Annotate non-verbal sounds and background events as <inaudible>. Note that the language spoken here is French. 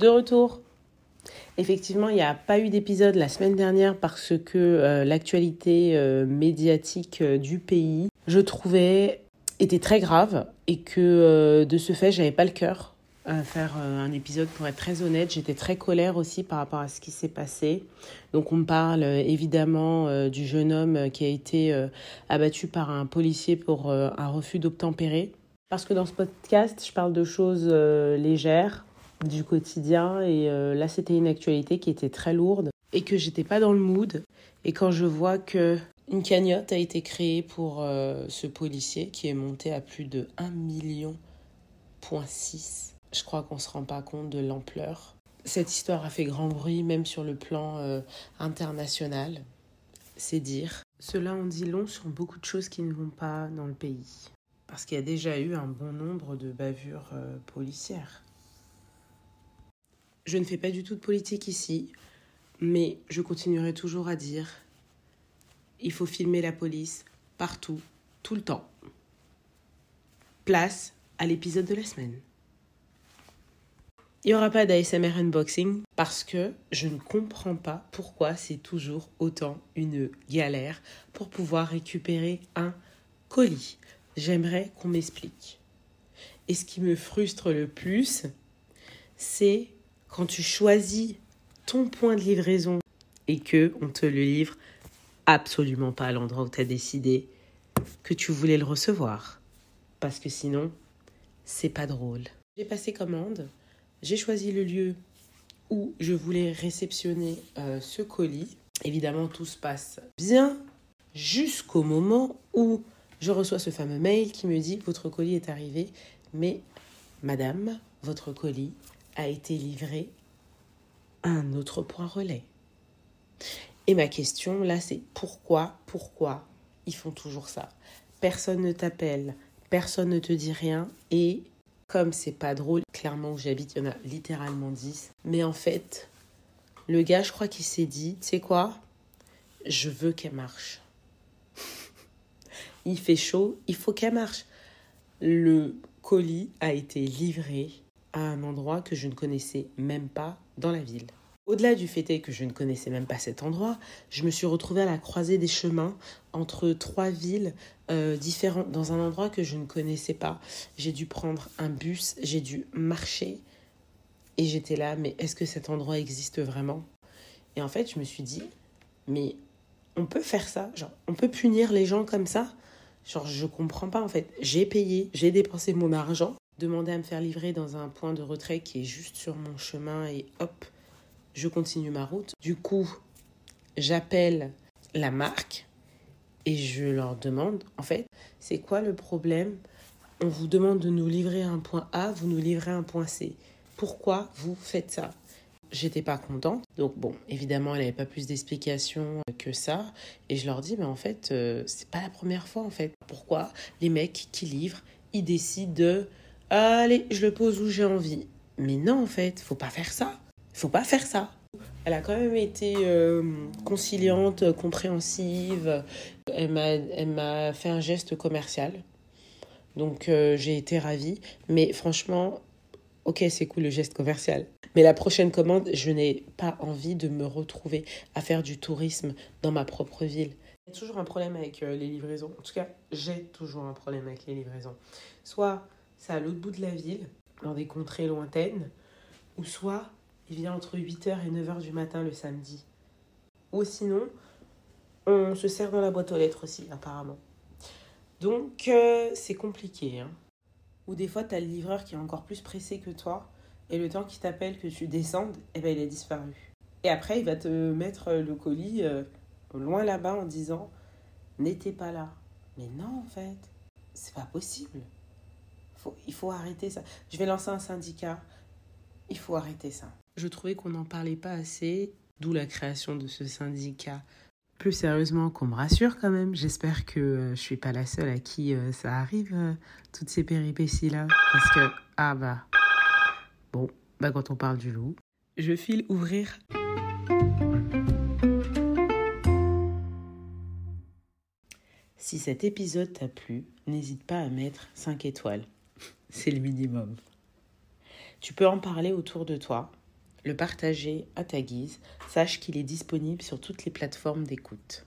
De retour. Effectivement, il n'y a pas eu d'épisode la semaine dernière parce que euh, l'actualité euh, médiatique euh, du pays, je trouvais, était très grave et que de ce fait, j'avais pas le cœur à faire un épisode pour être très honnête. J'étais très colère aussi par rapport à ce qui s'est passé. Donc on parle évidemment du jeune homme qui a été abattu par un policier pour un refus d'obtempérer. Parce que dans ce podcast, je parle de choses légères, du quotidien et euh, là c'était une actualité qui était très lourde et que j'étais pas dans le mood et quand je vois que une cagnotte a été créée pour euh, ce policier qui est monté à plus de 1 million je crois qu'on se rend pas compte de l'ampleur. Cette histoire a fait grand bruit même sur le plan euh, international. C'est dire. Cela en dit long sur beaucoup de choses qui ne vont pas dans le pays. Parce qu'il y a déjà eu un bon nombre de bavures policières. Je ne fais pas du tout de politique ici, mais je continuerai toujours à dire il faut filmer la police partout, tout le temps. Place à l'épisode de la semaine. Il n'y aura pas d'ASMR unboxing parce que je ne comprends pas pourquoi c'est toujours autant une galère pour pouvoir récupérer un colis. J'aimerais qu'on m'explique. Et ce qui me frustre le plus, c'est quand tu choisis ton point de livraison et que on te le livre absolument pas à l'endroit où tu as décidé que tu voulais le recevoir. Parce que sinon, c'est pas drôle. J'ai passé commande, j'ai choisi le lieu où je voulais réceptionner euh, ce colis. Évidemment, tout se passe bien jusqu'au moment où je reçois ce fameux mail qui me dit votre colis est arrivé, mais madame, votre colis a été livré à un autre point relais. Et ma question là, c'est pourquoi, pourquoi ils font toujours ça? Personne ne t'appelle, personne ne te dit rien et comme c'est pas drôle, clairement où j'habite, il y en a littéralement 10. Mais en fait, le gars, je crois qu'il s'est dit, tu sais quoi? Je veux qu'elle marche. <laughs> il fait chaud, il faut qu'elle marche. Le colis a été livré à un endroit que je ne connaissais même pas dans la ville. Au-delà du fait que je ne connaissais même pas cet endroit, je me suis retrouvée à la croisée des chemins entre trois villes euh, différentes dans un endroit que je ne connaissais pas. J'ai dû prendre un bus, j'ai dû marcher et j'étais là, mais est-ce que cet endroit existe vraiment? Et en fait, je me suis dit, mais on peut faire ça, genre on peut punir les gens comme ça? Genre je comprends pas en fait. J'ai payé, j'ai dépensé mon argent demander à me faire livrer dans un point de retrait qui est juste sur mon chemin et hop, je continue ma route. Du coup, j'appelle la marque et je leur demande, en fait, c'est quoi le problème? On vous demande de nous livrer un point A, vous nous livrez un point C. Pourquoi vous faites ça? J'étais pas contente. Donc bon, évidemment, elle n'avait pas plus d'explications que ça. Et je leur dis, mais en fait, euh, c'est pas la première fois en fait. Pourquoi les mecs qui livrent, ils décident de Allez, je le pose où j'ai envie. Mais non, en fait, faut pas faire ça. Faut pas faire ça. Elle a quand même été euh, conciliante, compréhensive. Elle m'a fait un geste commercial. Donc euh, j'ai été ravie. Mais franchement, ok, c'est cool le geste commercial. Mais la prochaine commande, je n'ai pas envie de me retrouver à faire du tourisme dans ma propre ville. A toujours un problème avec euh, les livraisons. En tout cas, j'ai toujours un problème avec les livraisons. Soit c'est à l'autre bout de la ville, dans des contrées lointaines, ou soit il vient entre 8h et 9h du matin le samedi. Ou sinon, on se sert dans la boîte aux lettres aussi, apparemment. Donc, euh, c'est compliqué. Hein. Ou des fois, tu as le livreur qui est encore plus pressé que toi, et le temps qu'il t'appelle que tu descendes, eh ben, il a disparu. Et après, il va te mettre le colis euh, loin là-bas en disant N'était pas là. Mais non, en fait, c'est pas possible il faut arrêter ça. Je vais lancer un syndicat. Il faut arrêter ça. Je trouvais qu'on n'en parlait pas assez, d'où la création de ce syndicat. Plus sérieusement, qu'on me rassure quand même. J'espère que euh, je suis pas la seule à qui euh, ça arrive, euh, toutes ces péripéties-là. Parce que, ah bah, bon, bah quand on parle du loup, je file ouvrir. Si cet épisode t'a plu, n'hésite pas à mettre 5 étoiles c'est le minimum. Tu peux en parler autour de toi. le partager à ta guise. Sache qu'il est disponible sur toutes les plateformes d'écoute.